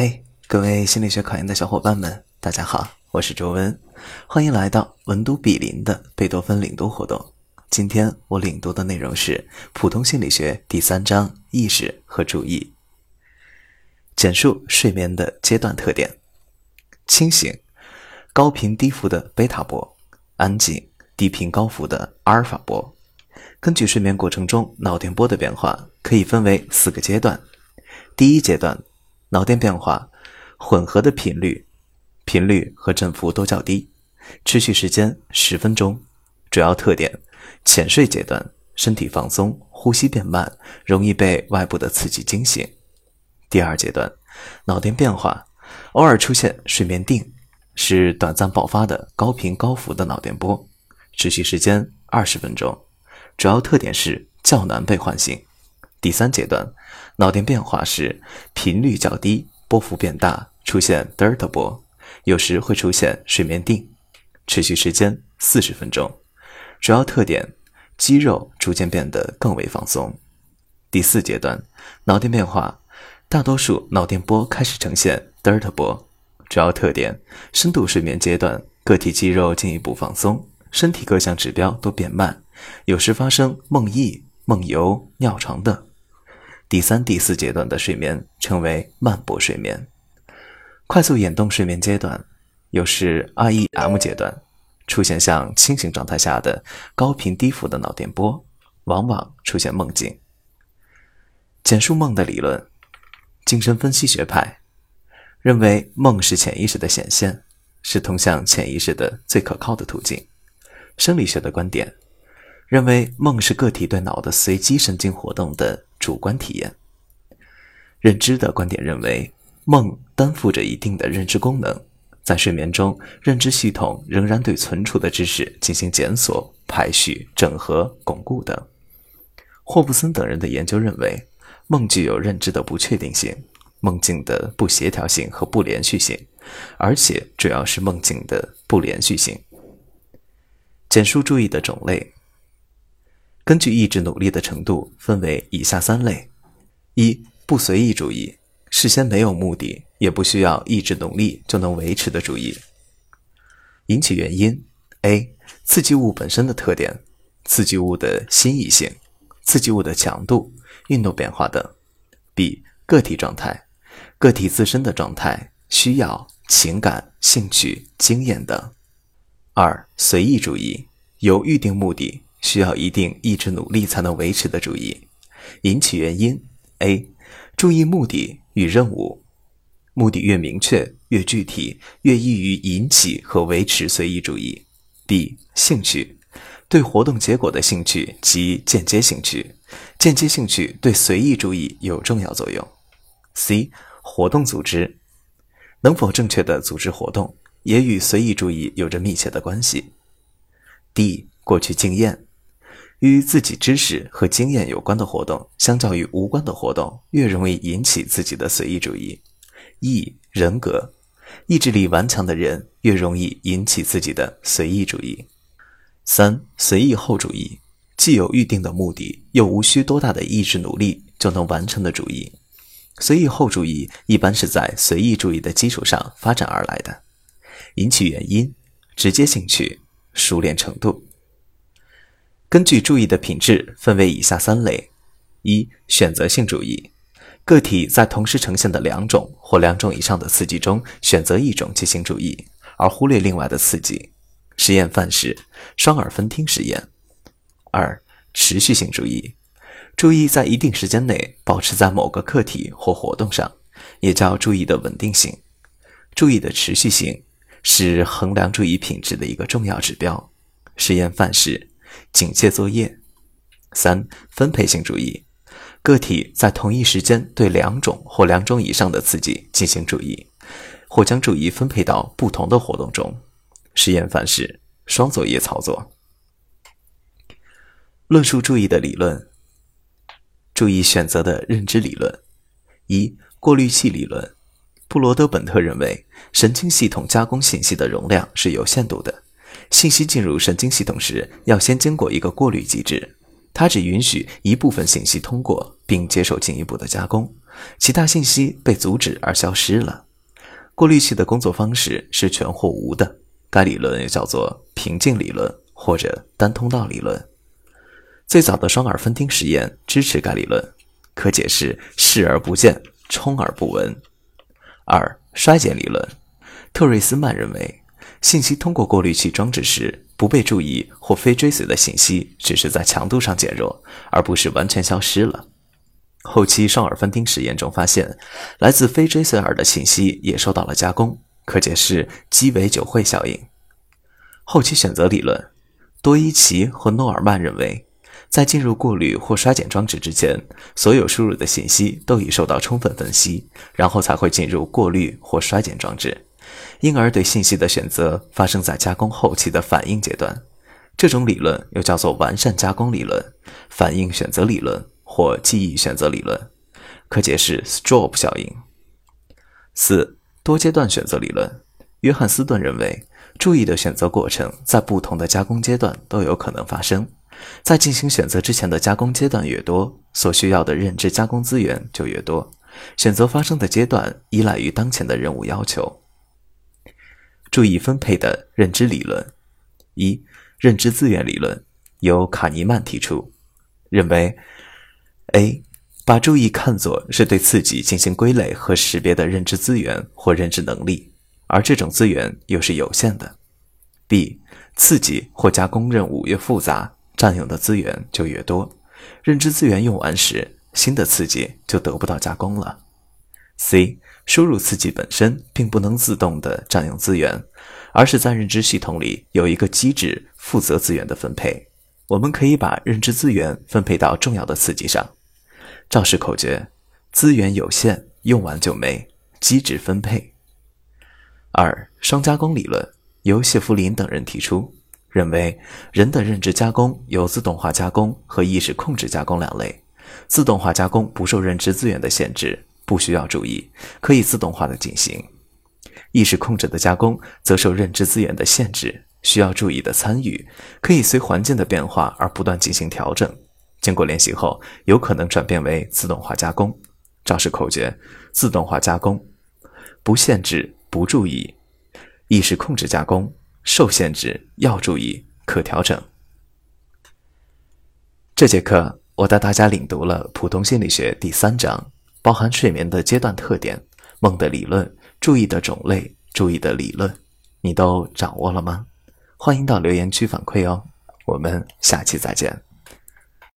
嘿，各位心理学考研的小伙伴们，大家好，我是周文，欢迎来到文都比邻的贝多芬领读活动。今天我领读的内容是普通心理学第三章意识和注意，简述睡眠的阶段特点：清醒、高频低幅的贝塔波，安静、低频高幅的阿尔法波。根据睡眠过程中脑电波的变化，可以分为四个阶段。第一阶段。脑电变化混合的频率，频率和振幅都较低，持续时间十分钟。主要特点：浅睡阶段，身体放松，呼吸变慢，容易被外部的刺激惊醒。第二阶段，脑电变化偶尔出现睡眠定，是短暂爆发的高频高幅的脑电波，持续时间二十分钟。主要特点是较难被唤醒。第三阶段，脑电变化时频率较低，波幅变大，出现德尔塔波，有时会出现睡眠定，持续时间四十分钟。主要特点：肌肉逐渐变得更为放松。第四阶段，脑电变化，大多数脑电波开始呈现德尔塔波。主要特点：深度睡眠阶段，个体肌肉进一步放松，身体各项指标都变慢，有时发生梦呓、梦游、尿床等。第三、第四阶段的睡眠称为慢波睡眠，快速眼动睡眠阶段又是 REM 阶段，出现像清醒状态下的高频低幅的脑电波，往往出现梦境。简述梦的理论，精神分析学派认为梦是潜意识的显现，是通向潜意识的最可靠的途径。生理学的观点认为梦是个体对脑的随机神经活动的。主观体验，认知的观点认为，梦担负着一定的认知功能，在睡眠中，认知系统仍然对存储的知识进行检索、排序、整合、巩固等。霍布森等人的研究认为，梦具有认知的不确定性、梦境的不协调性和不连续性，而且主要是梦境的不连续性。简述注意的种类。根据意志努力的程度，分为以下三类：一、不随意主义，事先没有目的，也不需要意志努力就能维持的主义。引起原因：A. 刺激物本身的特点，刺激物的新异性，刺激物的强度、运动变化等；B. 个体状态，个体自身的状态、需要、情感、兴趣、经验等。二、随意主义，有预定目的。需要一定意志努力才能维持的主义，引起原因：A. 注意目的与任务，目的越明确、越具体，越易于引起和维持随意主义。B. 兴趣，对活动结果的兴趣及间接兴趣，间接兴趣对随意主义有重要作用。C. 活动组织，能否正确的组织活动，也与随意主义有着密切的关系。D. 过去经验。与自己知识和经验有关的活动，相较于无关的活动，越容易引起自己的随意主义。E 人格，意志力顽强的人越容易引起自己的随意主义。三随意后主义，既有预定的目的，又无需多大的意志努力就能完成的主义。随意后主义一般是在随意主义的基础上发展而来的。引起原因：直接兴趣、熟练程度。根据注意的品质分为以下三类：一、选择性注意，个体在同时呈现的两种或两种以上的刺激中选择一种进行注意，而忽略另外的刺激。实验范式：双耳分听实验。二、持续性注意，注意在一定时间内保持在某个客体或活动上，也叫注意的稳定性。注意的持续性是衡量注意品质的一个重要指标。实验范式。警戒作业。三、分配性注意，个体在同一时间对两种或两种以上的刺激进行注意，或将注意分配到不同的活动中。实验范式：双作业操作。论述注意的理论。注意选择的认知理论。一、过滤器理论。布罗德本特认为，神经系统加工信息的容量是有限度的。信息进入神经系统时，要先经过一个过滤机制，它只允许一部分信息通过并接受进一步的加工，其他信息被阻止而消失了。过滤器的工作方式是全或无的，该理论也叫做平静理论或者单通道理论。最早的双耳分听实验支持该理论，可解释视而不见，充耳不闻。二、衰减理论，特瑞斯曼认为，信息通过过滤器装置时，不被注意或非追随的信息只是在强度上减弱，而不是完全消失了。后期双耳分听实验中发现，来自非追随耳的信息也受到了加工，可解释鸡尾酒会效应。后期选择理论，多伊奇和诺尔曼认为，在进入过滤或衰减装置之前，所有输入的信息都已受到充分分析，然后才会进入过滤或衰减装置，因而对信息的选择发生在加工后期的反应阶段。这种理论又叫做完善加工理论、反应选择理论。或记忆选择理论，可解释 Stroop 效应。四多阶段选择理论，约翰斯顿认为，注意的选择过程在不同的加工阶段都有可能发生。在进行选择之前的加工阶段越多，所需要的认知加工资源就越多。选择发生的阶段依赖于当前的任务要求。注意分配的认知理论，一认知资源理论由卡尼曼提出，认为。A，把注意看作是对刺激进行归类和识别的认知资源或认知能力，而这种资源又是有限的。B，刺激或加工任务越复杂，占用的资源就越多，认知资源用完时，新的刺激就得不到加工了。C，输入刺激本身并不能自动的占用资源，而是在认知系统里有一个机制负责资源的分配。我们可以把认知资源分配到重要的刺激上。赵氏口诀：资源有限，用完就没。机制分配。二、双加工理论由谢弗林等人提出，认为人的认知加工有自动化加工和意识控制加工两类。自动化加工不受认知资源的限制，不需要注意，可以自动化的进行；意识控制的加工则受认知资源的限制，需要注意的参与，可以随环境的变化而不断进行调整。经过练习后，有可能转变为自动化加工。招式口诀：自动化加工，不限制，不注意；意识控制加工，受限制，要注意，可调整。这节课我带大家领读了普通心理学第三章，包含睡眠的阶段特点、梦的理论、注意的种类、注意的理论，你都掌握了吗？欢迎到留言区反馈哦。我们下期再见。